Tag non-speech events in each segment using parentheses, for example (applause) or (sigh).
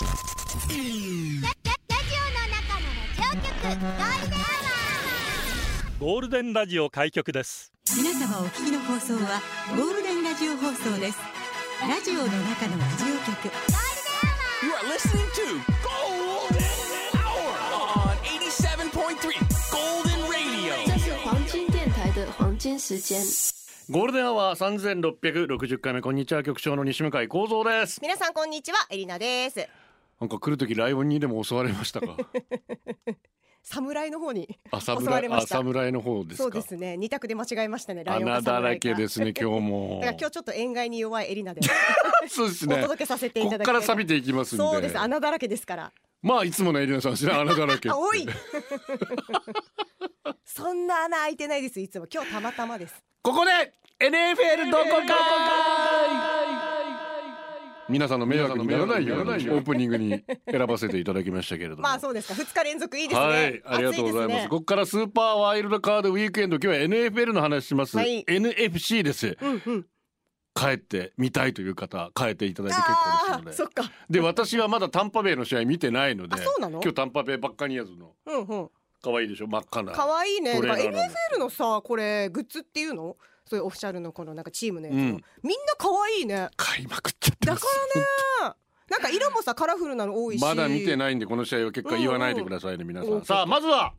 ゴールデンラジオ開局です皆様お聞きの放送はゴールデンラジオ放送ですラジオの中のラジオ局 You are listening to Golden Hour on 87.3 Golden Radio. 这是黄金电台的黄金时间。ゴールデンアワー三千六百六十回目こんにちは局長の西向幸三です。皆さんこんにちはエリナですなんか来る時ライオンにでも襲われましたか？(laughs) 侍の方にあ (laughs) 襲われ侍ました。あ侍の方ですか？そうですね。二択で間違えましたねライオン穴だらけですね今日も。だから今日ちょっと塩害に弱いエリナで。(laughs) そうですおね。届けさせていただきから錆びていきます。そうです。穴だらけですから。まあいつものエリナさんですね穴だらけ。あおい。そんな穴開いてないですいつも。今日たまたまです。ここで NFL どこか皆さんの迷惑にならないようにオープニングに選ばせていただきましたけれども。ま (laughs) あそうですか二日連続いいですねはい、ありがとうございます。暑ここからスーパーワイルドカードウィークエンド、今日は NFL の話します。はい NFC です。うんうん帰って見たいという方、帰っていただいて結構ですあので。ーそっかで、私はまだタンパベイの試合見てないので、あそうなの？今日タンパベイバッカニアーズのうんうん可愛いでしょ、真っ赤な。可愛いね NFL のさこれグッズっていうの？そういうオフィシャルのこのなんかチームのやつの、うん。みんな可愛いね。買いまくっちゃってだか。らねなんか色もさカラフルなの多いし。まだ見てないんでこの試合は結果言わないでくださいね、皆さうん。んさあまずは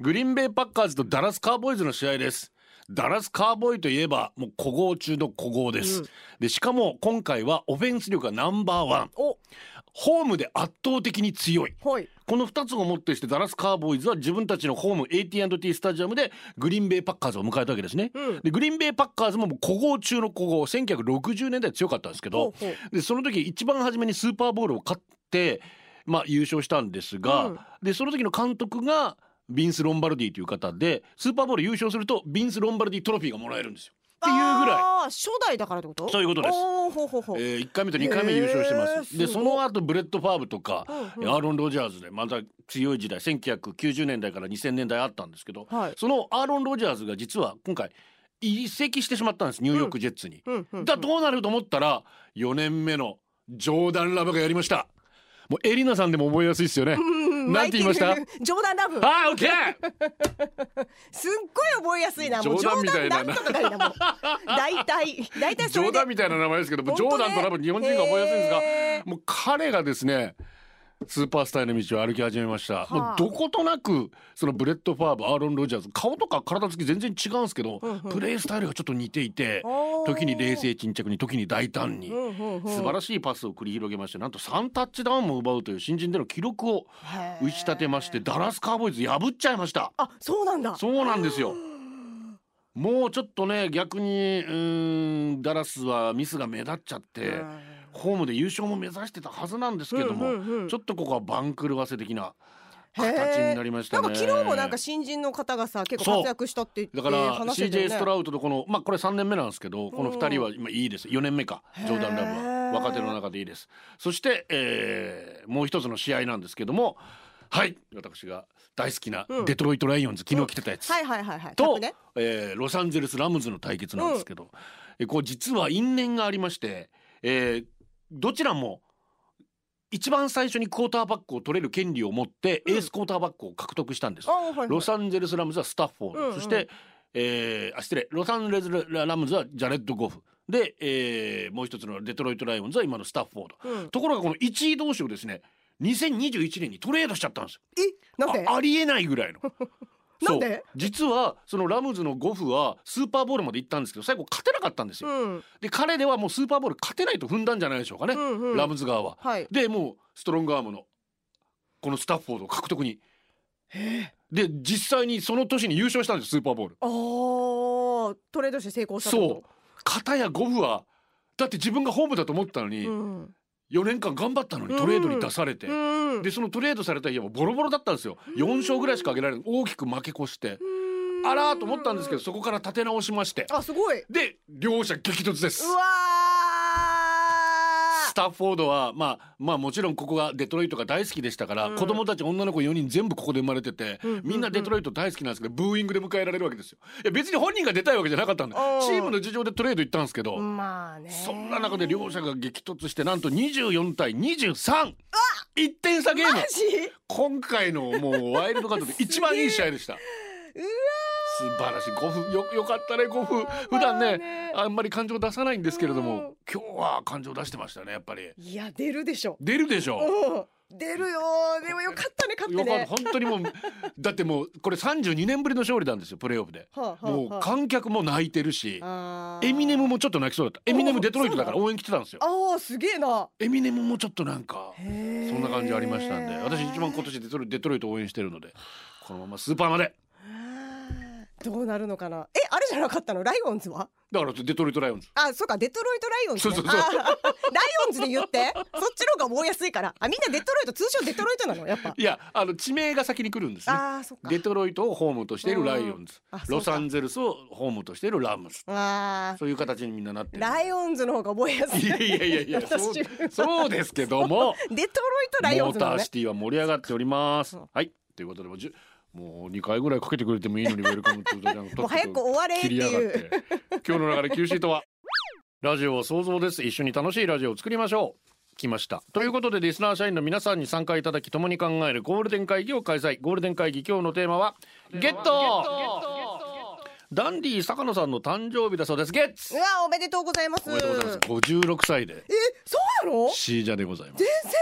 グリーンベイパッカーズとダラスカーボーイズの試合です。ダラスカーボーイといえばもう古豪中の古豪です、うん。でしかも今回はオフェンス力がナンバーワン。おホームで圧倒的に強い。はい。この2つをもってしてダラスカーボーイズは自分たちのホーム AT&T スタジアムでグリーンベイパッカーズを迎えたわけですね、うん。でグリーンベイパッカーズも古豪中の古豪1960年代強かったんですけどでその時一番初めにスーパーボールを勝って、まあ、優勝したんですが、うん。でその時の監督がビンス・ロンバルディという方でスーパーボール優勝するとビンス・ロンバルディトロフィーがもらえるんですよ。っていうぐらい。初代だからってこと？そういうことです。ほうほうほう、えー、1回目と2回目優勝してます。へーですその後ブレッド・ファーブとか、うんうん。アーロン・ロジャーズでまた強い時代1990年代から2000年代あったんですけど、はい。そのアーロン・ロジャーズが実は今回移籍してしまったんですニューヨーク・ジェッツに。うんうんうんだどうなると思ったら4年目のジョーダン・ラブがやりました。もうエリナさんでも覚えやすいですよね、う (laughs) んなんて言いました？ジョーダンラブあーオッケー。(laughs) すっごい覚えやすいなもう。冗談みたいな。冗談なんとかだよなもう。大体大体ジそれで。ョーダンみたいな名前ですけども、ジョーダンとラブ日本人が覚えやすいんですがもう彼がですねスーパースターへの道を歩き始めました、あ。もうどことなくそのブレッド・ファーブアーロン・ロジャーズ顔とか体つき全然違うんですけど、うんうん。プレースタイルがちょっと似ていて時に冷静沈着に時に大胆に、うんうんうん素晴らしいパスを繰り広げましてなんと3タッチダウンも奪うという新人での記録を打ち立てましてダラスカウボーイズ破っちゃいました。あそうなんだ。そうなんですよ。もうちょっとね逆にうーんダラスはミスが目立っちゃってホームで優勝も目指してたはずなんですけども、うんうんうん。ちょっとここは番狂わせ的な形になりましたね。なんか昨日もなんか新人の方がさ結構活躍したって言ってだから話してたよ CJ ねストラウトとこのまあこれ3年目なんですけどこの2人は今いいです。4年目か。ジョーダン・ラブは。若手の中でいいです。そして、えーもう一つの試合なんですけどもはい。私が大好きなうん。デトロイト・ライオンズ、昨日来てたやつ、はいはいはいはい。と、客ね。えーロサンゼルス・ラムズの対決なんですけど、えこう実は因縁がありまして、えーどちらも一番最初にクォーターバックを取れる権利を持ってエースクォーターバックを獲得したんです。あはいはい。ロサンゼルス・ラムズはスタッフォード、うんうん。そして、えーあ失礼。ロサンゼルス・ラムズはジャレッド・ゴフ。で、えーもう一つのデトロイト・ライオンズは今のスタッフォード、うん。ところがこの1位同士をですね2021年にトレードしちゃったんですよ。えなんで？あありえないぐらいの。(laughs) なんで？実はそのラムズのゴフはスーパーボールまで行ったんですけど最後勝てなかったんですよ。うん。で彼ではもうスーパーボール勝てないと踏んだんじゃないでしょうかね、うんうん。ラムズ側は。はい。でもうストロングアームのこのスタッフォードを獲得に。で実際にその年に優勝したんですスーパーボール。あー。トレードして成功したそう。こ片やゴフはだって自分がホームだと思ったのに、とうん4年間頑張ったのにトレードに出されて、うんでそのトレードされた家はボロボロだったんですよ。4勝ぐらいしか挙げられない。大きく負け越して。あらーと思ったんですけどそこから立て直しまして。あすごい。で両者激突です。うわスタッフォードはまあまあもちろんここがデトロイトが大好きでしたから、子供たち女の子4人全部ここで生まれてて、うんうんみんなデトロイト大好きなんですけどブーイングで迎えられるわけですよ。いや別に本人が出たいわけじゃなかったんでうんチームの事情でトレード行ったんですけど、ーまあねそんな中で両者が激突してなんと24対23 1点差ゲーム。今回のもうワイルドカードで一番いい試合でした (laughs) 素晴らしい。5分よよかったね5分普段ねね。あんまり感情出さないんですけれどうん。も今日は感情出してましたねやっぱり。いや出るでしょ。出るでしょう。ん。出るよでもよかったね勝ってね本当にもうだってもうこれ32年ぶりの勝利なんですよプレーオフで。はあはあもうはあ観客も泣いてるしエミネムもちょっと泣きそうだった。エミネムデトロイトだから応援来てたんですよ。あーすげえな。エミネムもちょっとなんかそんな感じありましたんで。私一番今年デトロイト応援してるのでこのままスーパーまでどうなるのかな？えあれじゃなかったの？ライオンズは？だからデトロイトライオンズ。あそうかデトロイトライオンズ、ね、そうそうそう。(laughs) ライオンズで言って。そっちの方が覚えやすいから。あみんなデトロイト通称デトロイトなの？やっぱ。いやあの地名が先に来るんですね。あーそっか。デトロイトをホームとしているライオンズ。ロサンゼルスをホームとしているラムズ。あそういう形にみんななってライオンズの方が覚えやすい。いやいやいやいやそう私そうですけども。デトロイトライオンモーズなのね。ターシティは盛り上がっております。うんはい。ということでもうじゅもう2回ぐらいかけてくれてもいいのに Welcome to the Jungle もう早く終われっていう。て。今日の流れシートはラジオは想像です。一緒に楽しいラジオを作りましょう。来ました。ということでリスナー社員の皆さんに参加いただき共に考えるゴールデン会議を開催。ゴールデン会議今日のテーマはゲット!ダンディ坂野さんの誕生日だそうです。ゲッツ!うわおめでとうございます。おめでとうございます。56歳で。えそうなの？シージャでございます。全然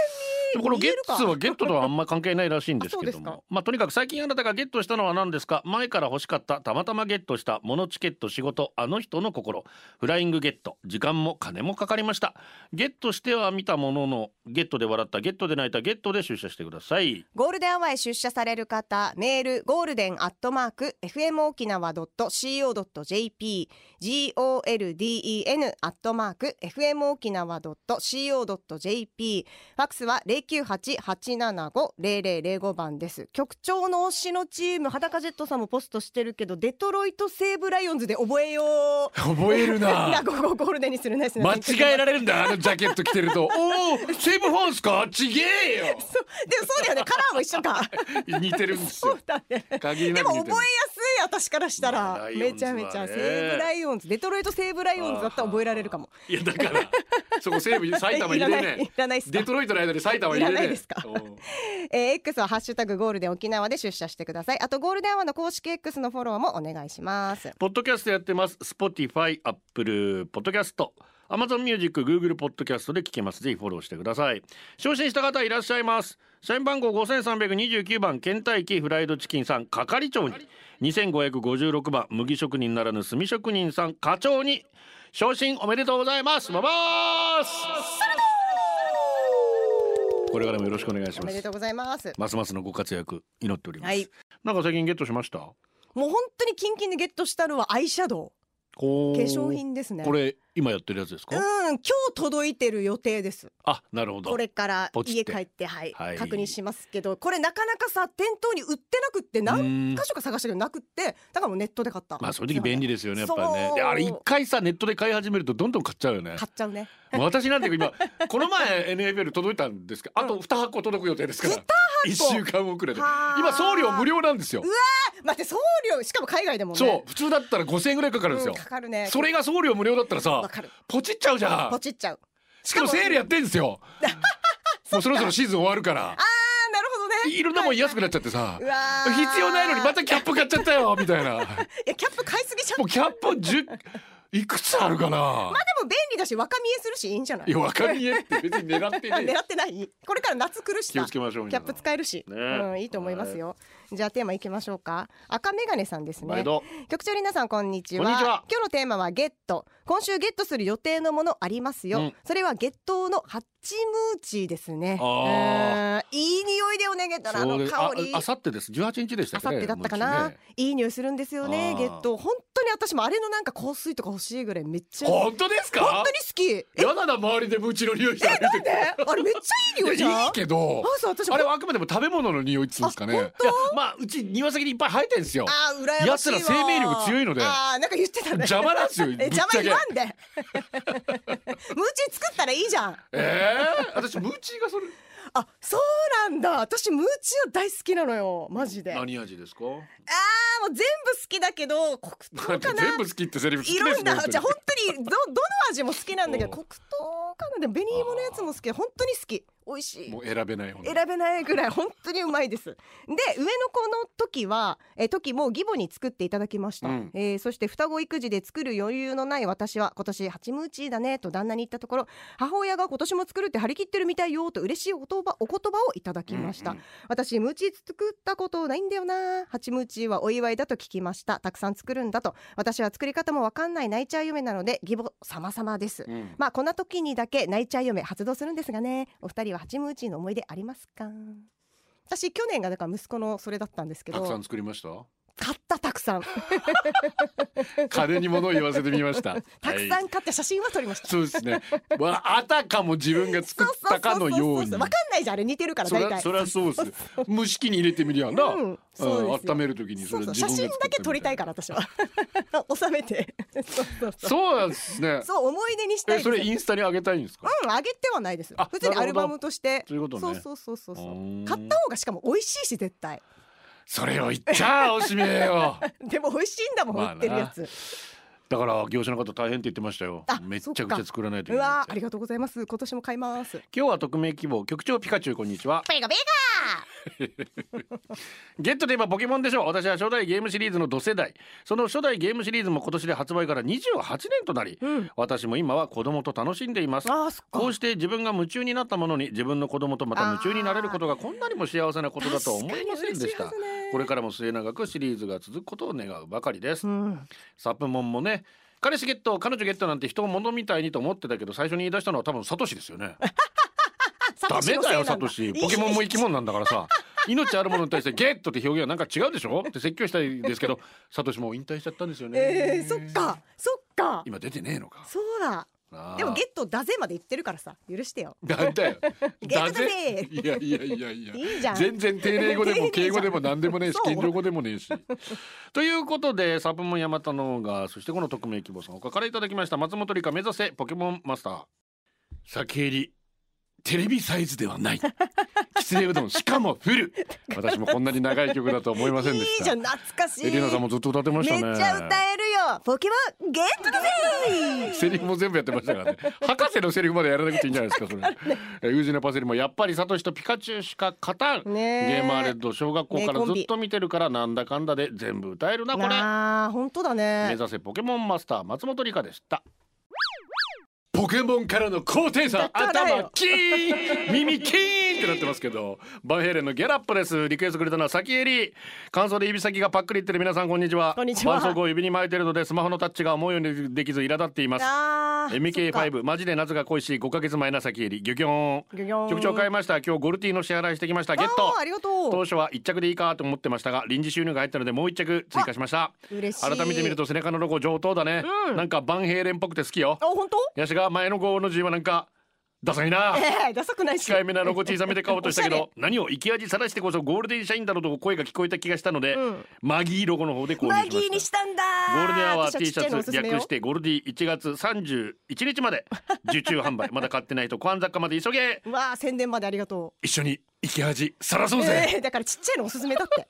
でもこのゲッツはゲットとはあんま関係ないらしいんですけども。まあとにかく最近あなたがゲットしたのは何ですか？前から欲しかったたまたまゲットしたモノチケット仕事あの人の心。フライングゲット。時間も金もかかりました。ゲットしては見たもののゲットで笑ったゲットで泣いたゲットで出社してください。ゴールデンアワーへ出社される方メールゴールデンアットマーク FM 沖縄 .co.jp golden アットマーク FM 沖縄 .co.jp ファックスは0988750005番です。局長の推しのチーム裸ジェットさんもポストしてるけどデトロイト西武ライオンズで覚えよう。覚えるな。(laughs) ここゴールデンにするナイス間違えられるんだあのジャケット着てると。(laughs) おお西武ファンすか？ちげえよ。そうでもそうだよね。カラーも一緒か。(laughs) 似てるんですそよね。限りなでく似てる。も覚えや私からしたまあらライオンズはねめちゃめちゃ西武ライオンズデトロイト西武ライオンズだったら覚えられるかもいやだからそこ西武埼玉入れ (laughs) いらないらないデトロイトの間で埼玉入れねいらないですか？うんえー X はハッシュタグゴールデン沖縄で出社してくださいあとゴールデンアワーの公式 X のフォローもお願いしますポッドキャストやってます。Spotify、Apple、ポッドキャスト。Amazon Music、Google ポッドキャストで聞けます。ぜひフォローしてください。昇進した方いらっしゃいます。社員番号5329番、ケンタイキフライドチキンさん、係長に。2556番、麦職人ならぬ炭職人さん、課長に。昇進おめでとうございます。ババースこれからもよろしくお願いしま。おめですとうございますますますのご活躍祈っております。はいなんか最近ゲットしました？もう本当にキンキンでゲットしたのはアイシャドウ化粧品ですねこれ今やってるやつですか？うん今日届いてる予定です。あ、なるほど。これから家帰ってはい、はい。確認しますけどこれなかなかさ店頭に売ってなくって何箇所か探したけどなくってだからもうネットで買った。まあそういう時便利ですよねやっぱりねあれ一回さネットで買い始めるとどんどん買っちゃうよね。買っちゃうね。私なんて今 (laughs) この前 NFL 届いたんですけどあと2箱届く予定ですから。一週間遅れで。はあ。今送料無料なんですよ。待って送料しかも海外でもね。そう普通だったら5000円ぐらいかかるんですよ。うんかかるね。それが送料無料だったらさわかる。ポチっちゃうじゃん。ポチっちゃう。しかもセールやってんですよ。(laughs) もうそろそろシーズン終わるから。あーなるほどね。いろんなもん安くなっちゃってさ。うわー。必要ないのにまたキャップ買っちゃったよみたいな。いやキャップ買いすぎちゃう。もうキャップ10いくつあるかな。まあでも便利だし若見えするしいいんじゃない？いや若見えって別に狙ってね。(laughs) 狙ってない？これから夏来るしさ。気をつけましょうキャップ使えるし、ね。うん、いいと思いますよ、じゃあテーマいきましょうか。赤メガネさんですね。毎度。局長皆さんこんにちは。こんにちは。今日のテーマはゲット。今週ゲットする予定のものありますよ、うん。それはゲットのハッチムーチですね。あうん。いい匂いでおねげたらあの香り。ああさってです。18日でしたっけねあさってだったかな、もういい匂いするんですよねあー。ゲット。本当に私もあれのなんか香水とか欲しいぐらいめっちゃ本当ですか？本当に好き。え？やだな周りでムチの匂いしたらなんで？あれめっちゃいい匂いじゃん。いやいいけど。あそう私あれはあくまでも食べ物の匂いっつうんですかね。あ本当？いやまあうち庭先にいっぱい生えてるんですよ。あー羨ましいわ。奴ら生命力強いので。あーなんか言ってたね。邪魔なんですよ (laughs) ぶっえちゃけ。邪魔言わんで？(laughs) ムーチ作ったらいいじゃん。ええ私ムチがそれ。あそうなんだ。私ムーチは大好きなのよ。マジで。あーもう何味ですか？全部好きだけど黒糖かな。(laughs) 全部好きってセリフ好きいろんなじゃあ本当にどどの味も好きなんだけどうん黒糖かな。でも紅芋のやつも好き。本当に好き美味しい。もう選べない選べないぐらい本当にうまいです。で上の子の時はえー時も義母に作っていただきました、うん。えーそして双子育児で作る余裕のない私は今年ハチムーチーだねと旦那に言ったところ母親が今年も作るって張り切ってるみたいよと嬉しいお言葉お言葉をいただきました、うんうん私ムーチー作ったことないんだよな。ハチムーチーはお祝いだと聞きました。たくさん作るんだと。私は作り方もわかんない泣いちゃう夢なので義母様々です、うん。まあこんな時にだけ泣いちゃう嫁発動するんですがね。お二人はハチムーチーの思い出ありますか？私去年がだから息子のそれだったんですけど。たくさん作りました？買ったたくさん。(laughs) 金に物を言わせてみました。(laughs) たくはいさん買って写真は撮りました、そうですね。まああたかも自分が作ったかのように。わかんないじゃんあれ似てるから大体。そりゃそうです蒸し器に入れてみりゃな、うん温める時にそうそう自分が写真だけ撮りたいから私は。(laughs) 収めて。そうなんですね。そう思い出にしたそれインスタに上げたいんですか？うんあげてはないです。あ普通にアルバムとして。そういうことね。そうそうそうそう買った方がしかも美味しいし絶対それを言っちゃおしめよ。(laughs) でも美味しいんだもん、まあな。売ってるやつ。だから業者の方大変って言ってましたよ。あめっちゃくちゃ作らないというけない。ありがとうございます。今年も買います。今日は匿名希望局長ピカチュウこんにちは。ペガペゲットといえばポケモンでしょう。私は初代ゲームシリーズの同世代。その初代ゲームシリーズも今年で発売から28年となり、うん。私も今は子供と楽しんでいます。こうして自分が夢中になったものに自分の子供とまた夢中になれることがこんなにも幸せなことだとは思いませんでした。これからも末永くシリーズが続くことを願うばかりです、うん。サプモンもね彼氏ゲット彼女ゲットなんて人を物みたいにと思ってたけど最初に言い出したのは多分サトシですよね (laughs) ダメだよサトシ。ポケモンも生き物なんだからさ。命あるものに対してゲットって表現はなんか違うでしょ。って説教したいですけどサトシもう引退しちゃったんですよね。えー、そっかそっか。今出てねえのか。そうだ。でもゲットだぜまで言ってるからさ。許してよ。なんだよゲットだぜ。いやいやいやいや。いいじゃん。全然丁寧語でも敬語でも何でもねえし謙譲語でもねえし。ということでサプモンヤマタノがそしてこの匿名希望さん他からいただきました。松本理香目指せポケモンマスター。先入りテレビサイズではない。きつねうどん。しかもフル。(laughs) 私もこんなに長い曲だとは思いませんでした。いいじゃん。懐かしい。エリナさんもずっと歌ってましたね。めっちゃ歌えるよ。ポケモンゲットだぜセリフも全部やってましたからね。博士のセリフまでやらなくていいんじゃないですかそれ。(laughs) えウージナパセリもやっぱりサトシとピカチュウしか勝たん、ゲーマーレッド小学校からずっと見てるからなんだかんだで全部歌えるなこれ。あー本当だ目ね指せポケモンマスター松本理香でしたポケモンからの高低差頭キーン。耳キーンってなってますけどバンヘイレンのギャラップです。リクエストくれたのは先エリ乾燥で指先がパックリいってる皆さんこんにちは。こんにちは。を指に巻いてるのでスマホのタッチが思うようにできず苛立っています。あーそっか。MK5 マジで夏が恋しい5ヶ月前な先エリギョギョン。局長買いました今日ゴルティの支払いしてきました。ゲッあトーありがとう。当初は1着でいいかと思ってましたが臨時収入が入ったのでもう1着追加しました。嬉しい。改めて見ると背中のロゴ上等だね、うん。なんかバンヘイレンっぽくて好きよ。あ本当？ヤシが前の号の字はなんかダサいな。ええダサくないし。控えめなロゴ小さめで買おうとしたけど何を生き味さらしてこそゴールデンシャインだろうと声が聞こえた気がしたので、うん。マギーロゴの方で購入しました。マギーにしたんだゴールデンアワー私 T シャツ略してゴールディ1月31日まで受注販売まだ買ってないとコアン雑貨まで急げ。わあ宣伝までありがと一緒に生き恥さらそうぜ、ええだからちっちゃいのおすすめだって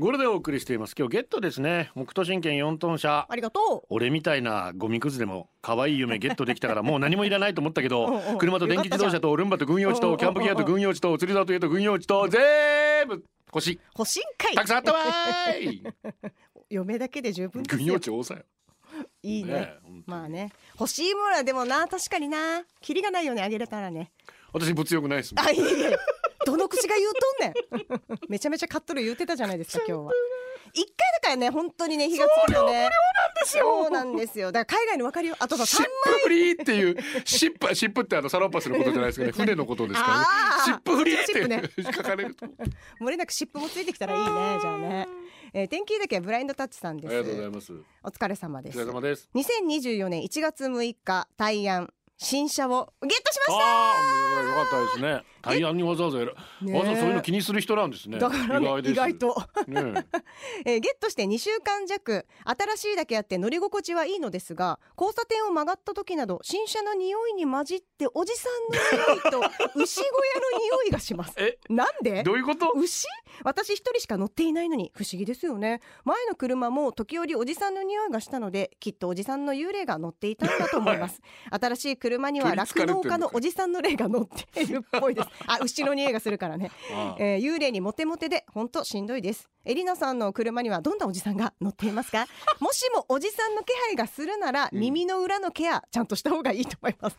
ゴールデンお送りしています。今日ゲットですね。北斗神拳4トン車。ありがと俺みたいなゴミくずでも可愛い夢 (laughs) ゲットできたからもう何もいらないと思ったけど (laughs) うんうん車と電気自動車とルンバと軍用地とキャンプギアと軍用地と釣り竿と家と軍用地と全部欲しい。欲しいんかい。たくさんあったわーい。(laughs) 嫁だけで十分軍よ。用地多さよ。いいね。ねまあね。欲しいものはでもな確かにな。キリがないよねあげれたらね。私物欲ないですもん。あいいねどの口が言うとんねん。(laughs) めちゃめちゃ買っとる言うてたじゃないですか今日は。一回だからね本当にね火がつくよね。そうなんですよ。だから海外の分かるよ。あとさシップフリーっていうシップシップってあのサロンパスのことじゃないですかね。船のことですからね。シップフリーっシップね。て書かれると。漏れなく湿布もついてきたらいいねじゃあね、えー、天気だけはブラインドタッチさんです。ありがとうございます。お疲れ様おです。疲れ様です。2024年1月6日大安新車をゲットしました。ああよかったですね。大安にわざわざわざわざそういうの気にする人なんですね。だからねです意外と。ねえ。(laughs) ーゲットして2週間弱新しいだけあって乗り心地はいいのですが交差点を曲がった時など新車の匂いに混じっておじさんの匂いと (laughs) 牛小屋の匂いがします。え？なんで？どういうこと？牛？私一人しか乗っていないのに不思議ですよね。前の車も時折おじさんの匂いがしたのできっとおじさんの幽霊が乗っていたんだと思います。(laughs) 新しい車車には酪農家のおじさんの霊が乗っているっぽいです。(laughs) あ牛の匂いがするからね、ああ。えー幽霊にモテモテで本当しんどいです。エリナさんの車にはどんなおじさんが乗っていますか？(laughs) もしもおじさんの気配がするなら、うん。耳の裏のケアちゃんとした方がいいと思います。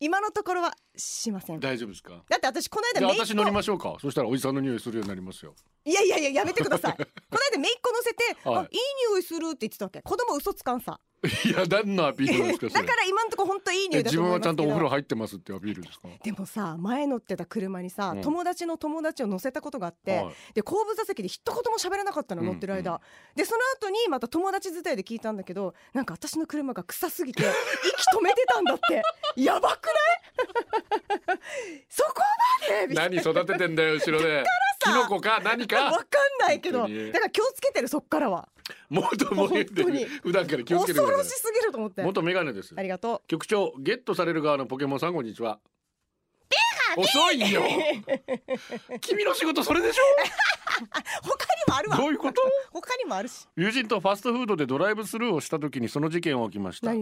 今のところはしません。だ大丈夫ですか？って私この間私乗りましょうか。そしたらおじさんの匂いするようになりますよ。いやいやいややめてください。(laughs) この間姪っ子乗せて、はい。あいい匂いするって言ってたわけ？子供嘘つかんさ (laughs) いや何のアピールなんですかそ (laughs) だれから今のところ本当いい匂いだと思いますけど。分はちゃんとお風呂入ってますってアピールですか？でもさ前乗ってた車にさ、うん。友達の友達を乗せたことがあって、はい。で後部座席で一言も喋らなかったのうん乗ってる間、でその後にまた友達伝いで聞いたんだけどなんか私の車が臭すぎて (laughs) 息止めてたんだって。やばくない？そこまで！何育ててんだよ後ろでキノコか何な (laughs) わかかんないけどだから気をつけてるそっからは。もっともう言っ普段から気をつけてくださ恐ろしすぎると思って。い元メガネです。ありがと局長ゲットされる側のポケモンさんこんにちは遅いよ。(laughs) 君の仕事それでしう (laughs) 他にもあるわ。ょどういうこと？他にもあるし。友人とファストフードでドライブスルーをした時にその事件が起きました。ナ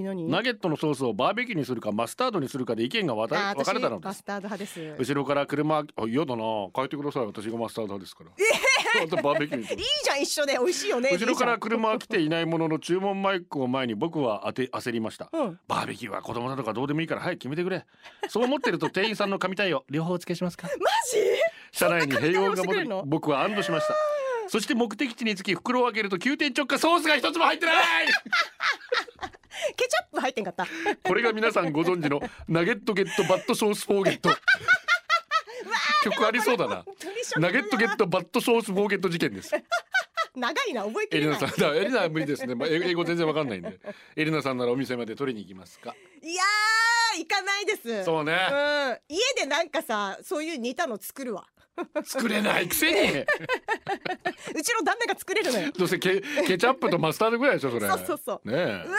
ゲットのソースをバーベキューにするかマスタードにするかで意見が分かれたのです。タード派です。後ろから車あ嫌だな。変えてください。私がマスタード派です。から。えー、バーベキューいいじゃん一緒で。美味しいよね後ろから車は来ていないものの注文マイクを前に僕は当て焦りました。うん。バーベキューは子供だとかどうでもいいから早く決めてくれ。そう思ってると店員さんの神対応両方お付けしますか？マジ？車内に平穏が戻り僕は安堵しました。(laughs) そして目的地に着き袋を開けると急転直下ソースが一つも入ってない。ケチャップ入ってんかった。これが皆さんご存知のナゲットゲットバットソースフォーゲット曲ありそうだな。ナゲットゲットバットソースフォーゲット事件です。長いな覚えきエリナさん。だエリナは無理ですね、まあ、英英語全然わかんないんで。エリナさんならお店まで取りに行きますか。いやー行かないです。そうね。うん。家でなんかさそういう似たの作るわ。作れないくせに。(laughs) うちの旦那が作れるのよ。どうせケケチャップとマスタードぐらいでしょそれ。そうそうそう。ねえ。うわ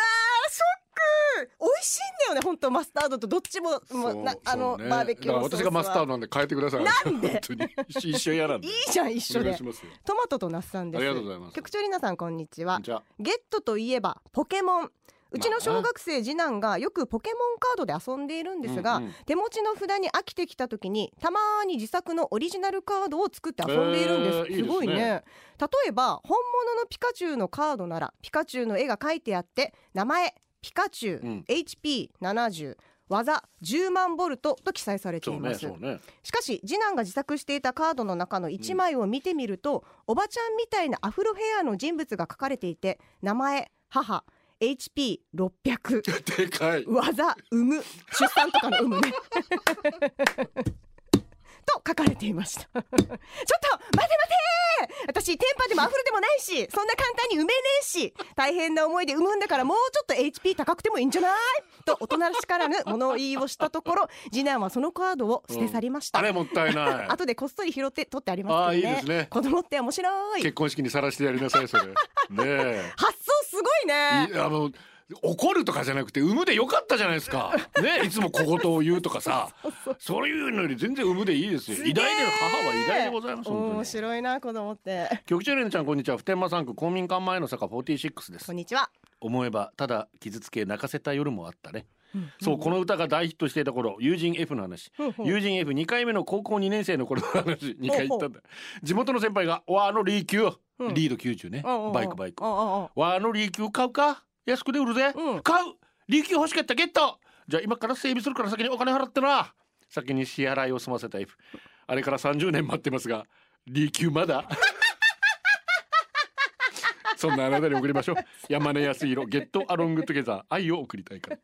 美味しいんだよね本当マスタードとどっちももそううなあの、バーベキュー私がマスタードドなんで変えてください。なんで？一一緒嫌なんで。いいじゃん一緒で。トマトとナスさんです。ありがとうございます。局長りなさんこんにちは。じゃあゲットといえばポケモン。うちの小学生次男がよくポケモンカードで遊んでいるんですが、うんうん手持ちの札に飽きてきた時にたまに自作のオリジナルカードを作って遊んでいるんです、へーすごいね。例えば本物のピカチュウのカードならピカチュウの絵が描いてあって名前ピカチュウ、うん。HP70 技10万ボルトと記載されていうます、そうねしかし次男が自作していたカードの中の1枚を見てみると、おばちゃんみたいなアフロヘアの人物が書かれていて名前母 HP600 (laughs) でかい。技産む。出産とかの産むね (laughs) と書かれていました。(laughs) ちょっと待て待て私テンパでもアフロでもないしそんな簡単に産めねえし大変な思いで産むんだからもうちょっと HP 高くてもいいんじゃない？と大人らしからぬ物言いをしたところ次男はそのカードを捨て去りました、あれもったいない。(laughs) 後でこっそり拾って取ってありますけどね。あーいいですね。子供って面白い。結婚式にさらしてやりなさいそれ。ねえ。(laughs) 発想すごいね。いあの怒るとかじゃなくて産むでよかったじゃないですか。ねいつも小言を言うとかさ。そういうのより全然産むでいいですよ。偉大で母は偉大でございます面に。白いな子供って。局長レンちゃんこんにちは。普天間産区公民館前の坂46です。こんにちは。思えばただ傷つけ泣かせた夜もあったね、そうこの歌が大ヒットしていた頃友人 F の話。友人 F2 回目の高校2年生の頃の話2回言ったんだ。地元の先輩が「わあのリーキュー、うん。リード90ね。バイクバイクわあのリーキュー買うか？安くで売るぜ、うん。買う。リーキュー欲しかったゲット。じゃあ今から整備するから先にお金払ってな。先に支払いを済ませた F あれから30年待ってますがリーキューまだ？(laughs) そんなあなたに送りましょう。山根康広 Get Along Together。愛を送りたいから。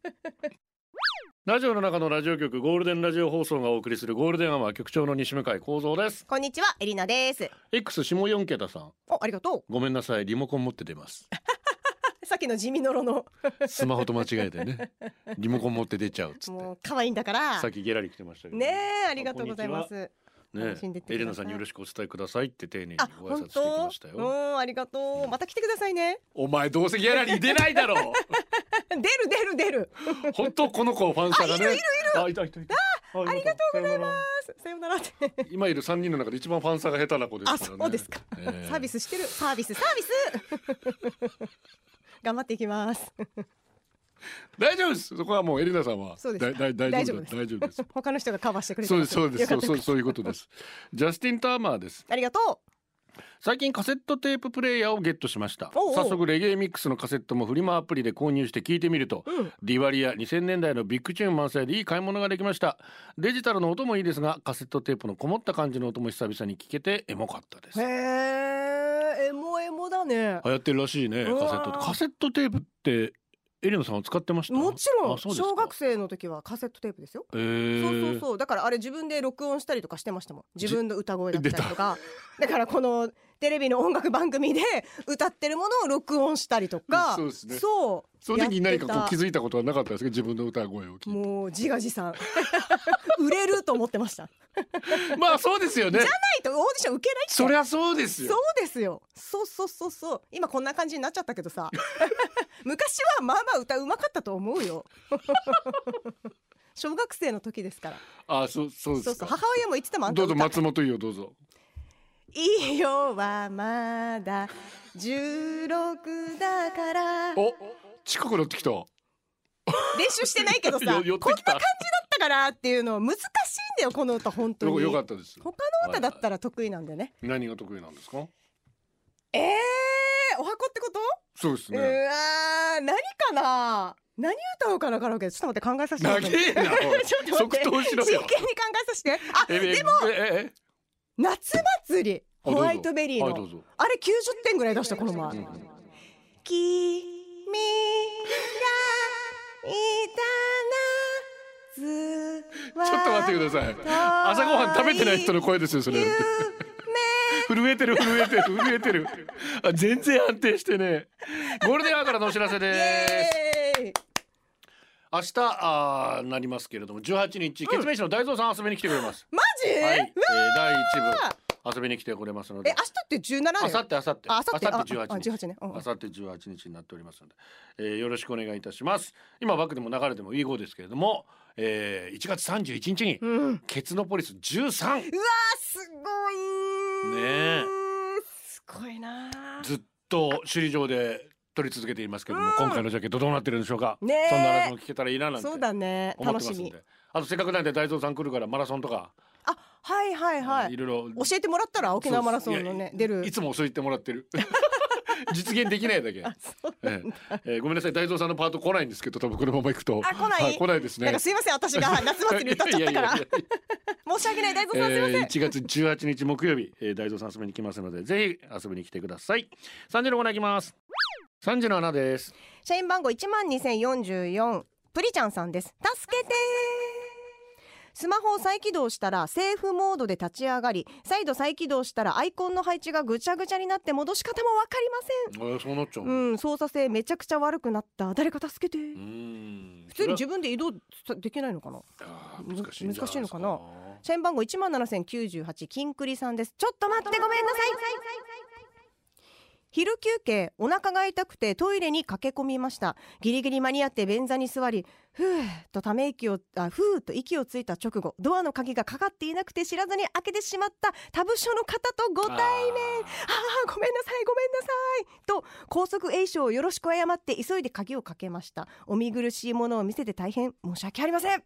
ラジオの中のラジオ局ゴールデンラジオ放送がお送りするゴールデンアワー局長の西向幸三です。こんにちはエリナです。X 下4桁さん。おありがとごめんなさい。リモコン持って出ます。うさっきの地味のろの。スマホと間違えてね。リモコン持って出ちゃうっつって。もう可愛いんだから。さっきギャラリー来てましたけどね。えありがとうございます。ねエレナさんによろしくお伝えくださいって丁寧にあご挨本拶してきま当したよ。うんありがとう。また来てくださいね。お前どうせギャラリー出ないだろ。(laughs) 出る出る出る。う本当？この子ファンサがね。あいるいるあいたいたあありがとうございすます。さようならって。今いる三人の中で一番ファンサが下手な子ですあからね。そうですか。ええ。サービスしてる。サービスサービス頑張っていきます。大丈夫です。そこはもうエリナさんは。そうです。大丈夫です。大大丈夫です。(laughs) 他の人がカバーしてくれてそうまですそうです。そうそうそういうことです。(laughs) ジャスティン・ターマーです。ありがと最近カセットテーププレイヤーをゲットしました。早速レゲエミックスのカセットもフリマアプリで購入して聞いてみると、うん。ディワリや2000年代のビッグチューン満載でいい買い物ができました。デジタルの音もいいですがカセットテープのこもった感じの音も久々に聞けてエモかったですエモエモだね。流行ってるらしいねカセット。カセットテープってエリナさんは使ってました？もちろん。小学生の時はカセットテープですよ。えー、そうそうそう。だからあれ自分で録音したりとかしてましたもん。自分の歌声だったりとか。だからこのテレビの音楽番組で歌ってるものを録音したりとか。そうですね。そう。その時に何かこう気づづいたことはなかったですか？自分の歌声を聞いもう自画自賛。(laughs) 売れると思ってました。て (laughs) まあそうですよね。ないとオーディション受けないそりゃそうですそうよですよ。そうそうそうそう。今こんな感じになっちゃったけどさ。(laughs) 昔はまあまあ歌うまかったと思うよ。小学生の時ですから。あそうそうでそうそう。すか母親も言ってたもん。どうぞ歌。松本伊代どうぞいいよはまだ。16だから。お近くなってきた。練習してないけどさ (laughs) よこんな感じだったからっていうの難しいんだよこの歌本当に。よよかったです。他の歌だったら得意なんでね。何が得意なんですか？えー、お箱ってこと、そうですね。うわー何かな？何歌おうかなカラオケ。ちょっと待って考えさせて (laughs) ちょっと待って。即答しろよ。真剣に考えさせて。あえでもええ夏祭りホワイトベリーの、はいあれ90点ぐらい出したこの前、うん君がいた夏ちょっと待ってください。朝ごはん食べてない人の声ですよそれ。震えてる震えてる震えてる。あ全然安定してね。ゴールデンアワーからのお知らせイです明日あーなりますけれども18日ケツメイシの大蔵さん遊びに来てくれます、マジ、はい、えー、うわ第一部遊びに来てくれますので。え明日って17だよあさってあさってあ明後日あさって18ああ日18ね。うんうん。あさって18日になっておりますので、えー、よろしくお願いいたします。今バックでも流れてもいい号ですけれども、えー、1月31日にうん。うわケツノポリス13ーすごいねえ。すごいなずっと首里城で撮り続けていますけども、うん。今回のジャケットどうなってるんでしょうか、ねえ。そんな話も聞けたらいいななんてそうだね。楽しみ。あとせっかくなんで大蔵さん来るからマラソンとか、あはいはいはい。いろいろ教えてもらったら沖縄マラソンのね出る。いつもそう言ってもらってる。(laughs) 実現できないだけ。あそうええ。えーごめんなさい。大蔵さんのパート来ないんですけど多分このまま行くと。あ来ない。は来ないですね。すいません私が (laughs) 夏祭り歌っちゃったから。(laughs) 申し訳ない大蔵さんすいません、やえー1月18日木曜日、えー、大蔵さん遊びに来ますのでぜひ遊びに来てください。3時のコーナー行きます3時の穴です。社員番号一万二千四十四。プリちゃんさんです。助けてスマホを再起動したらセーフモードで立ち上がり再度再起動したらアイコンの配置がぐちゃぐちゃになって戻し方もわかりまえーそうなっちゃうせんうん操作性めちゃくちゃ悪くなった。誰か助けてうーん。普通に自分で移動できないのかな？難しい難しいのかな？社員番号一万七千九十八金栗さんです。ちょっと待ってごめんなさい昼休憩お腹が痛くてトイレに駆け込みました。ギリギリ間に合って便座に座りふーとため息をあふーと息をついた直後ドアの鍵がかかっていなくて知らずに開けてしまった。他部署の方とご対面。ああごめんなさいごめんなさい。と高速栄翔をよろしく謝って急いで鍵をかけました。お見苦しいものを見せて大変申し訳ありません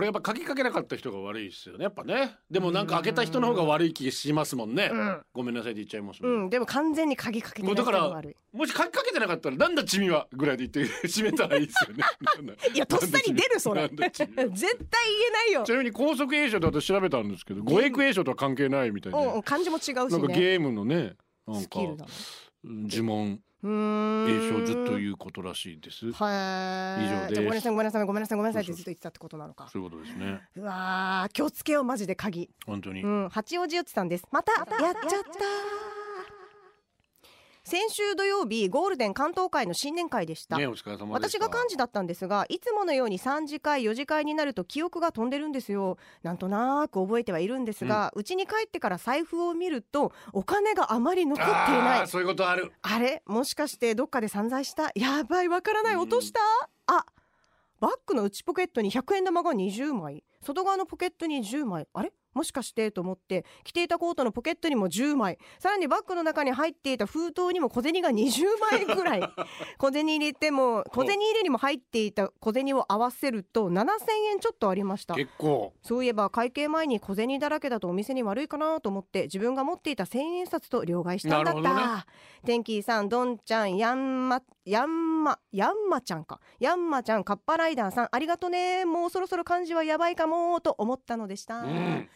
これやっぱ鍵かけなかった人が悪いですよねやっぱね。でもなんか開けた人の方が悪い気がしますもんね。うん。ごめんなさいって言っちゃいますうもん、んでも完全に鍵かけてないもうだから人が悪い。もし鍵かけてなかったらなんだチミはぐらいで言って閉めたらいいですよね。(laughs) いやとっさに出るそれ。絶対言えないよ。ちなみに高速栄翔で私調べたんですけど五役栄翔とは関係ないみたいで、うんうん漢字も違うしなんかねゲームのねなんか呪文うーん栄翔ずっということらしいです。はい以上です。ごめんなさいごめんなさいごめんなさいごめんなさいってずっと言ってたってことなのか。そういうことですね。うわー気をつけようマジで鍵。本当に、うん八王子よっちさんです。またやっちゃった先週土曜日ゴールデン関東会の新年会でした、ねお疲れ様でした。私が幹事だったんですがいつものように3次会4次会になると記憶が飛んでるんですよ。なんとなく覚えてはいるんですがうち、に帰ってから財布を見るとお金があまり残っていない。そういうことある。あれ？もしかしてどっかで散財した？やばいわからない。落とした、あバッグの内ポケットに100円玉が20枚。外側のポケットに10枚。あれ？もしかしてと思って着ていたコートのポケットにも10枚さらにバッグの中に入っていた封筒にも小銭が20枚ぐらい。(laughs) 小銭入れても小銭入れにも入っていた小銭を合わせると7000円ちょっとありました。結構。そういえば会計前に小銭だらけだとお店に悪いかなと思って自分が持っていた千円札と両替したんだった、ねテンキーさんどんちゃんやんまやんまやんまちゃんか。やんまちゃんカッパライダーさんありがとね。もうそろそろ漢字はやばいかもと思ったのでした、うん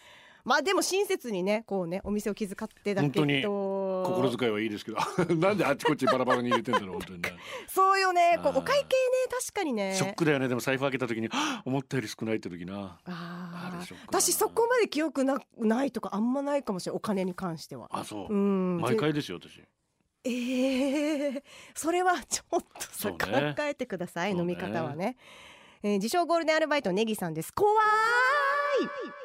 まあでも親切にねこうねお店を気遣ってだけ本当にど心遣いはいいですけど。(laughs) なんであっちこっちバラバラに入れてんだろう本当にね。(laughs) そうよね。こうお会計ね確かにね。ショックだよね。でも財布開けた時に思ったより少ないって時な。あー。あ私そこまで記憶なないとかあんまないかもしれないお金に関しては。あそう、うん。毎回ですよ私。えー、それはちょっとさ、ね。考えてください、ね。飲み方はね、えー自称ゴールデンアルバイトネギさんです。怖い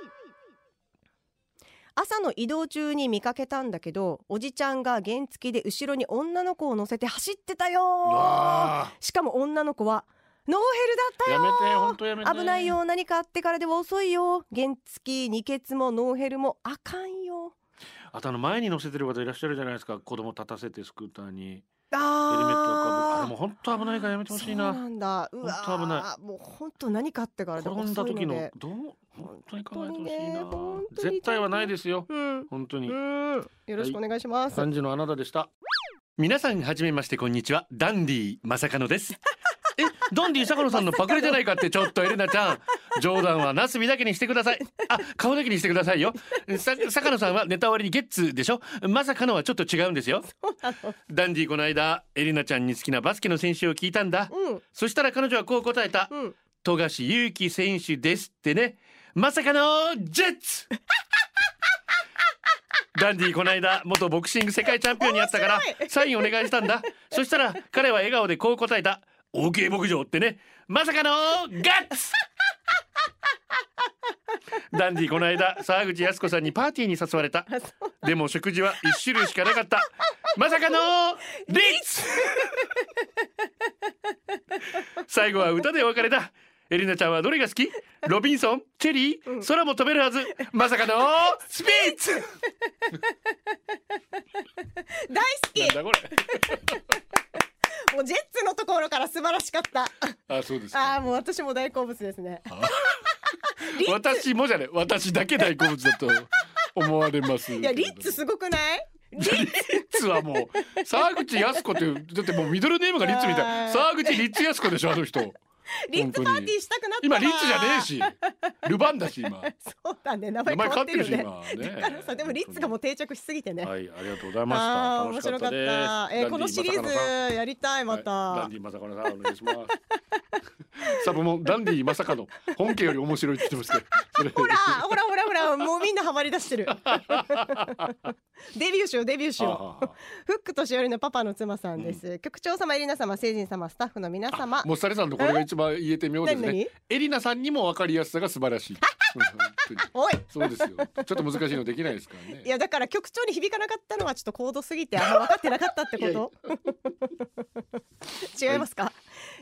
朝の移動中に見かけたんだけどおじちゃんが原付で後ろに女の子を乗せて走ってたよあしかも女の子はノーヘルだったよやめて本当やめて。危ないよ何かあってからでは遅いよ原付二ケツもノーヘルもあかんよあとあの前に乗せてる方いらっしゃるじゃないですか。子供立たせてスクーターにヘルメットをかぶあれもう本当危ないからやめてほしいそうななんだ。うわほんと危なもう本当何かあってからで転んだ時の。どう？本当に考えてほしい本当にねな絶対はないですよ。うん。本当に。うん。よろしくお願いします。三時のあなたでした。皆さんはじめましてこんにちは。ダンディまさかのですえダンディ坂野さんのパクリじゃないかってちょっとエレナちゃん。冗談はなすびだけにしてください。あ顔だけにしてくださいよ。さ坂野さんはネタ割りにゲッツでしょ？まさかのはちょっと違うんですよ。ダンディこの間エレナちゃんに好きなバスケの選手を聞いたんだ。うん。そしたら彼女はこう答えた。うん。富樫勇樹選手ですってね。まさかのジェッツ！(laughs) ダンディこの間元ボクシング世界チャンピオンに会ったからサインお願いしたんだ。そしたら彼は笑顔でこう答えた OK 牧場ってね。まさかのガッツ！ダンディこの間沢口靖子さんにパーティーに誘われた。でも食事は一種類しかなかった。まさかのリッツ！最後は歌でお別れだ。エリナちゃんはどれが好き？ロビンソンチェリー、空も飛べるはず。まさかのスピッツ！(laughs) 大好き。もうジェッツのところから素晴らしかった。あそうですああもう私も大好物ですね。(laughs) 私もじゃね私だけ大好物だと思われますいやリッツすごくない？リッツはもう沢口靖子ってだってもうミドルネームがリッツみたい。沢口リッツ靖子でしょあの人 (laughs) リッツパーティーしたくなったな。今リッツじゃねえし。(laughs) ルバンだし今。そうだね。名前名前変わってるよね。(laughs) でもリッツがもう定着しすぎてね。はいありがとうございました。面白かった。えーこのシリーズやりたいまた。はいダンディまさかのさんお願いします。サブもダンディまさかの本家より面白いって言ってますけど。ほらほらほらほらもうみんなハマり出してる。デビューしようデビューしよう。フック年寄りのパパの妻さんです、局長様エリナ様成人様スタッフの皆様。もっさりさんのこれが一番言えて妙です何？ねエリナさんにも分かりやすさが素晴らしい。(laughs) おい。そうですよ。ちょっと難しいのできないですからね。いやだから局長に響かなかったのはちょっと高度すぎてあんま分かってなかったってこと。違いますか、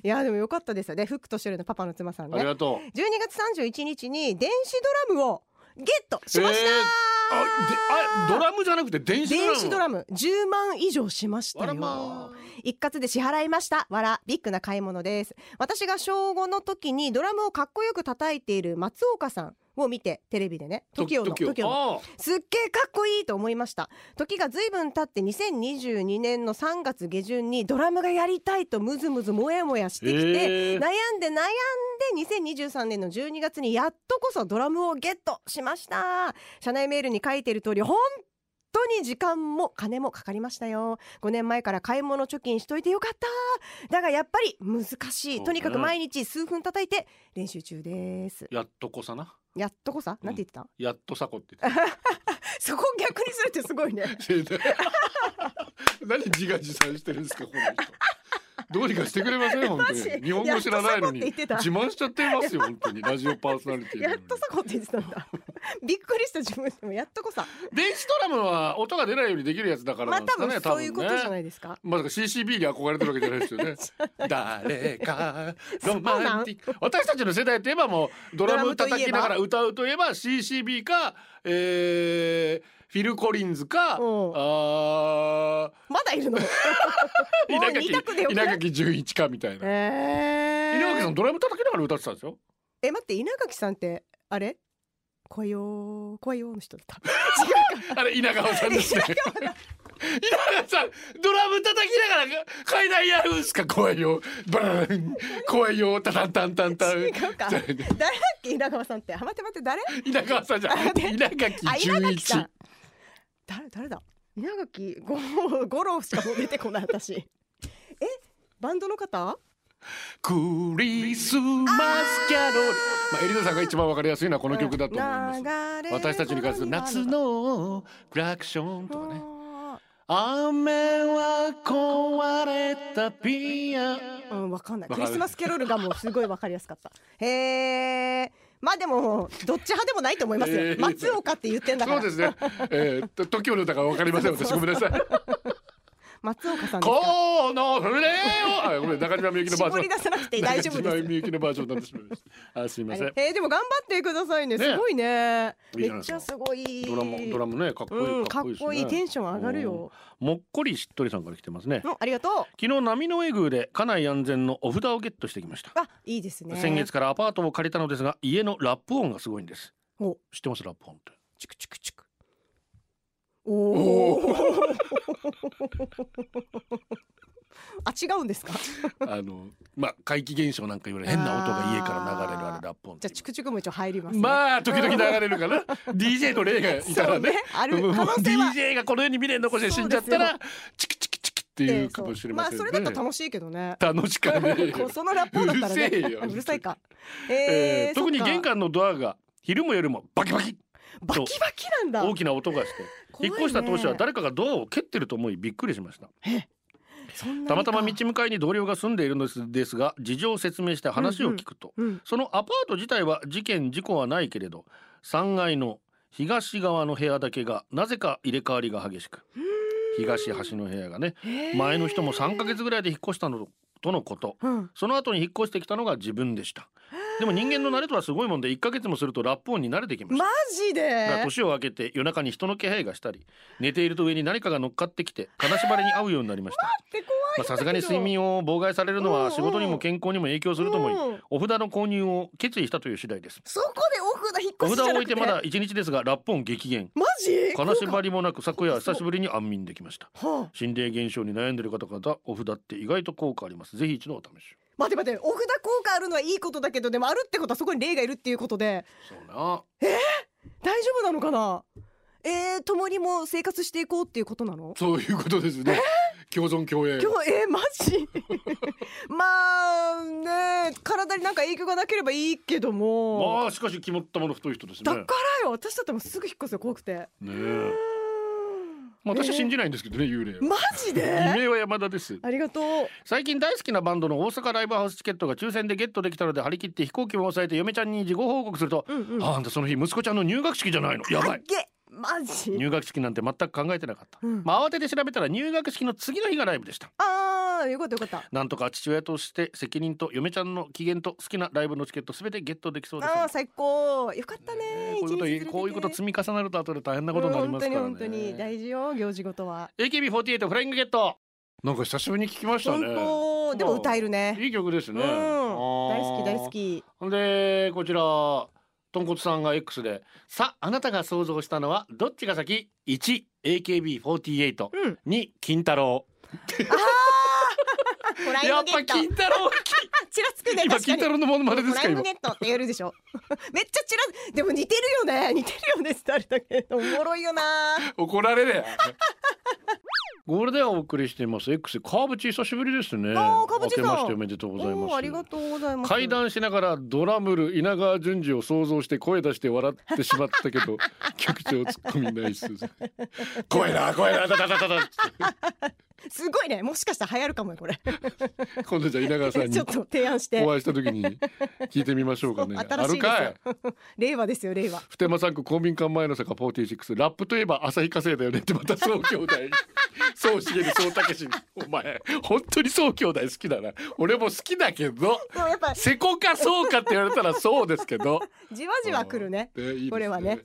い、やでもよかったですよね。フック年寄りのパパの妻さんね。12ありがとう。月31日に電子ドラムをゲットしました、えー。あドラムじゃなくて電子ドラム。電子ドラム。10万以上しましたよ、ま一括で支払いました。わらビッグな買い物です。私が小5の時にドラムをかっこよく叩いている松岡さんを見てテレビでね TOKIO の TOKIO すっげえかっこいいと思いました。時がずいぶん経って2022年の3月下旬にドラムがやりたいとムズムズモヤモヤしてきて、悩んで悩んで2023年の12月にやっとこそドラムをゲットしました。社内メールに書いている通り本当に時間も金もかかりましたよ。5年前から買い物貯金しといてよかった。だがやっぱり難しい。とにかく毎日数分叩いて練習中です。やっとこさな？やっとこさ？なんて言ってた、やっとさこって (laughs) そこを逆にするってすごいね。(laughs) (laughs) 何自画自賛してるんですかこの人 (laughs) どうにかしてくれません本当に。日本語知らないのに。自慢しちゃってますよ (laughs) 本当に。ラジオパーソナリティやっとさこって言ってたんだ。(laughs) びっくりした自分でもやっとこさ。電子ドラムは音が出ないようにできるやつだからまあ多なんですかね分そういうことじゃねないですか。まさか CCB に憧れてるわけじゃないですよね。誰かロマンティック。私たちの世代といえばもうドラム叩きながら歌うといえば CCB か、えー、フィル・コリンズか、うん。あまだいるの？(laughs) もうー稲垣二択でよくない。稲垣純一かみたいな。えー、稲垣さんドラム叩きながら歌ってたんですよ。え待って稲垣さんってあれ？声よ声よの人だった。(laughs) 違うか。あれ稲川さんですね。(laughs) さんドラム叩きながら階段やるんすか？怖いよバーン。怖いよタタンタンタンタン。違うか。誰だっけ？稲川さんって。あ待って待って誰？稲川さんじゃ稲垣。純一誰？誰だ？稲垣ご五郎しか出てこない私。え？バンドの方？クリスマスキャロル。まあエリナさんが一番わかりやすいのはこの曲だと思います。私たちに関する夏のクラクションとかね。あ雨は壊れたピア。ーうんわかんない。クリスマスキャロルがもうすごいわかりやすかった。へえまあでもどっち派でもないと思いますよ、(laughs) えー。松岡って言ってんだから。そうですね。えー、と TOKIO の歌がわかりません。私ごめんなさい松岡さんこの船をあごめん中島みゆきのバージョン。絞り出さなくて大丈夫中島ですみゆきのバージョンになってしまいましたあすいません。えー、でも頑張ってくださいね。ね。すごいね。いいじゃないですか。めっちゃすごい。ドラムドラムねかっこいい、うん、かっこいいテンション上がるよ。もっこりしっとりさんから来てますね。うんありがとう。昨日波の上宮で家内安全のお札をゲットしてきました。あいいですね。先月からアパートを借りたのですが家のラップ音がすごいんです。お。知ってます？ラップ音って。チクチクチクおおあ違うんですか？あのまあ怪奇現象なんか言われ変な音が家から流れるあれラップ音ってじゃあチクチクも一応入ります、ね、まあ時々流れるかな (laughs) DJ の例がいたらね。ねある。可能性は。DJ がこの世に未練残して死んじゃったらチクチクチクっていうかもしれませんね、まあそれだと楽しいけどね。楽しかね。そのラップだったらね。うるせえよ。うるさいか。ええー、ー特に玄関のドアが昼も夜もバキバキバキバキなんだ。大きな音がして。ね。引っ越した当初は誰かがドアを蹴ってると思いびっくりしました。たまたま道向かいに同僚が住んでいるのですが事情を説明して話を聞くと、うんそのアパート自体は事件事故はないけれど3階の東側の部屋だけがなぜか入れ替わりが激しく。東端の部屋がね。前の人も3ヶ月ぐらいで引っ越したのとのこと。うん。その後に引っ越してきたのが自分でしたでも人間の慣れとはすごいもんで1ヶ月もするとラップ音に慣れてきました。マジで？が年を明けて夜中に人の気配がしたり寝ていると上に何かが乗っかってきて金縛りに遭うようになりました。さすがに睡眠を妨害されるのうんうん。は仕事にも健康にも影響すると思いうん。お札の購入を決意したという次第です。そこでお札引っお札を越しじゃなくて？置いてまだ1日ですがラップ音激減。マジ？金縛りもなく昨夜久しぶりに安眠できました。はあ、心霊現象に悩んでいる方々お札って意外と効果あります。ぜひ一度お試しを待って待ってお札効果あるのはいいことだけどでもあるってことはそこに霊がいるっていうことで。そうな大丈夫なのかな？えー、共にも生活していこうっていうことなの？そういうことですね。共存共栄。今日えー、マジ？(laughs) まあね体になんか影響がなければいいけども、まあしかし決まったもの太い人ですね。だからよ。私だったらもうすぐ引っ越すよ。怖くて。ねえまあ私は信じないんですけどね幽霊マジで？異名は山田です。ありがとう。最近大好きなバンドの大阪ライブハウスチケットが抽選でゲットできたので張り切って飛行機を抑えて嫁ちゃんに事後報告すると、うんうん。ああんたその日息子ちゃんの入学式じゃないの？やばい。げマジ。入学式なんて全く考えてなかった、うん。まあ慌てて調べたら入学式の次の日がライブでした。あーよかったよかった。なんとか父親として責任と嫁ちゃんの機嫌と好きなライブのチケットすべてゲットできそうですあー最高。よかったねねこういうことこういうこと積み重なると後で大変なことになりますからね、うん本当に本当に大事よ行事ごとは。AKB48 フライングゲット。なんか久しぶりに聞きました本ね。当でも歌えるね。いい曲ですね、うん。大好き大好き。ほんでこちらとんこつさんが X で「さあなたが想像したのはどっちが先 ?1AKB48 うん。2金太郎フライやっぱングゲット。金太郎ちらつくね今確かに。金太郎のものまねですフか今。ライングゲットって言えるでしょ。めっちゃちらでも似てるよね。似てるよねってあれだけどおもろいよな。怒られねえゴールデンをお送りしています。X 川淵久しぶりですね。あー川淵さん。明けましておめでとうございます。ありがとうございます。階段しながらドラムル稲川淳二を想像して声出して笑ってしまったけど (laughs) 局長ツッコミナイス怖いな怖いなだだだだだすごいね。もしかしたら流行るかもよこれ。(laughs) 今度じゃあ稲川さんにちょっと提案して。お会いした時に聞いてみましょうかね。新しいですあるよかい。(laughs) 令和ですよ令和。普天間産区公民館前の坂46ラップといえば旭化成だよねってまた総兄弟。(laughs) 総茂総武史お前本当に総兄弟好きだな。俺も好きだけど。せこかそうかって言われたらそうですけど。じわじわくるね。ね。これはね。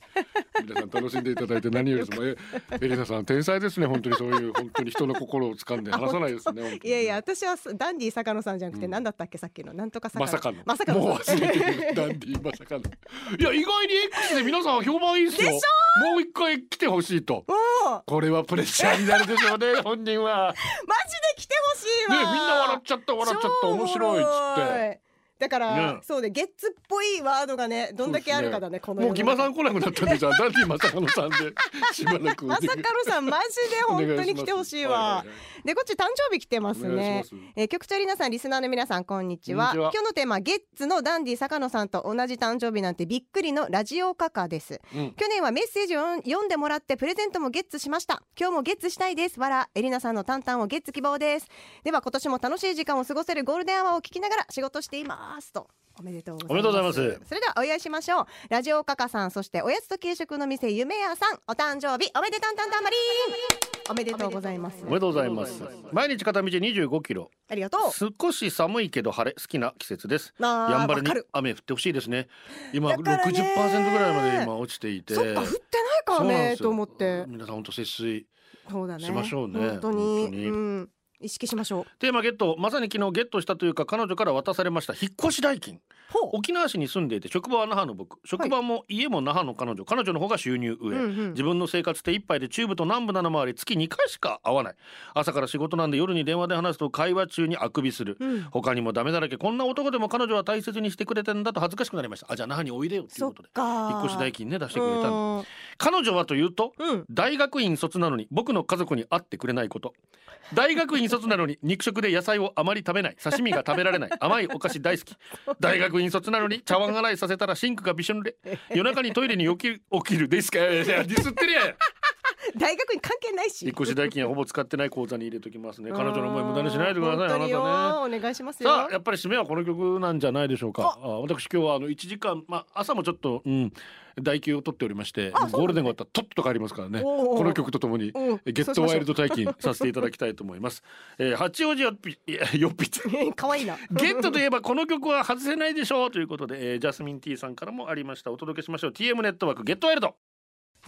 皆さん楽しんでいただいて何よりですも。えエリナさん天才ですね。本当にそういう本当に人の心を掴んで離さないですねいやいや私はダンディ坂野さんじゃなくて何だったっけさっきの。なんとか坂野。まさかの。まさかの。もう忘れてる。(laughs) ダンディまさかの。いや意外に X で皆さん評判いいですよ。でしもう一回来てほしいと。これはプレッシャーになるでしょうね (laughs) 本人は。マジで来てほしいねわみんな笑っちゃった笑っちゃった面白いっつって。てだから、ね。そうねゲッツっぽいワードがねどんだけあるかだねこのもう木間さんん来なくなったんでじゃあダンディまさかのさんで (laughs) しばらくまさかのさんマジで本当に来てほしいわ。でこっち誕生日来てますね。えー局長りなさんリスナーの皆さんこんにちは。今日のテーマゲッツのダンディ坂野さんと同じ誕生日なんてびっくりのラジオカカです。うん。去年はメッセージを読んでもらってプレゼントもゲッツしました。今日もゲッツしたいです。わらエリナさんのタンタンをゲッツ希望です。では今年も楽しい時間を過ごせるゴールデンアワーを聞きながら仕事していますと。おめでとうございます。おめでとうございます。それではお祝いしましょう。ラジオカカさんそしておやつと軽食の店夢屋さん。お誕生日おめでたんたんたんまりおめでとうございます。おめでとうございます。毎日片道25キロ。ありがとう。少し寒いけど晴れ好きな季節です。やんばるに雨降ってほしいですね。今だからね60%ぐらいまで今落ちていて。そっか降ってないかねと思って。皆さん本当節水そうだね。しましょうね。本当に。本当に。うん意識しましょう。テーマゲット。まさに昨日ゲットしたというか彼女から渡されました。引っ越し代金。沖縄市に住んでいて職場は那覇の僕。職場も家も那覇の彼女。彼女の方が収入上、うんうん。自分の生活手一杯で中部と南部なのもあり月2回しか会わない。朝から仕事なんで夜に電話で話すと会話中にあくびする、うん。他にもダメだらけ。こんな男でも彼女は大切にしてくれてんだと恥ずかしくなりました。あじゃあ那覇においでよっていうことで。か引っ越し代金ね出してくれたの。うん彼女はというとうん。大学院卒なのに僕の家族に会ってくれないこと。大学院卒なのに肉食で野菜をあまり食べない。刺身が食べられない。(laughs) 甘いお菓子大好き。大学院卒なのに茶碗洗いさせたらシンクがびしょ濡れ。夜中にトイレに起きる起きる。ですか？ディスってるやん (laughs) 大学に関係ないし。引っ越し代金はほぼ使ってない口座に入れときますね。彼女の思い無駄にしないでください。あなたね。お願いしますよ。さあやっぱり締めはこの曲なんじゃないでしょうか。あ。私今日はあの1時間、まあ、朝もちょっと、うん、代休を取っておりましてゴールデン終わったらとっとと帰りますからね。この曲とともにうん。 Get Wild 体験させていただきたいと思います、えー、八王子よっぴよっぴ (laughs) 可愛いな。ゲットといえばこの曲は外せないでしょうということで、えー、ジャスミン T さんからもありました。お届けしましょう。TM NETWORK Get Wild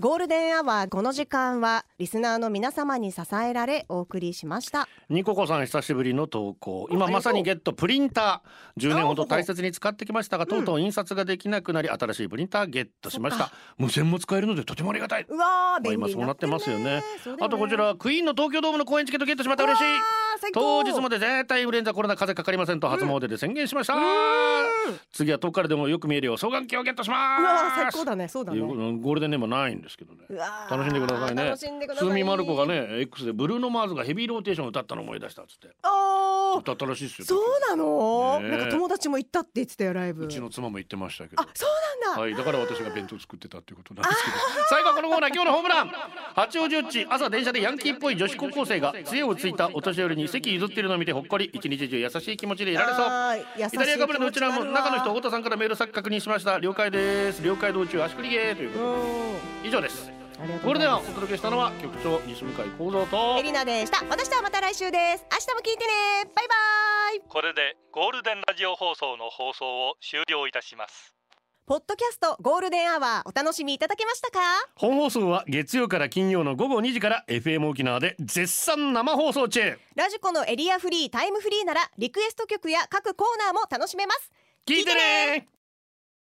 ゴールデンアワーこの時間はリスナーの皆様に支えられお送りしました。ニココさん久しぶりの投稿。今まさにゲットプリンター。10年ほど大切に使ってきましたがとうとう印刷ができなくなり新しいプリンターゲットしました。無線も使えるのでとてもありがたい。うわー便利まあ今そうなってますよね。そうだよあとこちらクイーンの東京ドームの公演チケットゲットしまった。嬉しい当日まで絶対インフルエンザコロナ風邪かかりませんと初詣で宣言しました、次は遠くからでもよく見えるよ。双眼鏡をゲットします。最高だね。そうだね。ゴールデンネームはないんですけどね。楽しんでくださいね。楽しんでください。スミマルコがね X でブルーノ・マーズがヘビーローテーションを歌ったのを思い出したっつって。あー歌ったらしいですよそうなの、ねえ。なんか友達も行ったって言ってたよライブ。うちの妻も言ってましたけど。あそうなんだ、はい、だから私が弁当作ってたっていうことなんですけど。最後はこのコーナー今日のホームラン。八王子うち朝電車でヤンキーっぽい女子高校生が杖をついたお年寄りに席譲っているのを見てほっこり一日中優しい気持ちでいられそう。あー優しいイタリアカブレのうちらも中の人太田さんからメール先確認しました。了解です。了解道中足繰りゲーということで。以上ですこれではお届けしたのは局長西向井幸三と。エリナでした。私とはまた来週です。明日も聞いてね。バイバイ。これでゴールデンラジオ放送の放送を終了いたします。ポッドキャストゴールデンアワーお楽しみいただけましたか？本放送は月曜から金曜の午後2時から FM 沖縄で絶賛生放送中。ラジコのエリアフリータイムフリーならリクエスト曲や各コーナーも楽しめます。聞いてね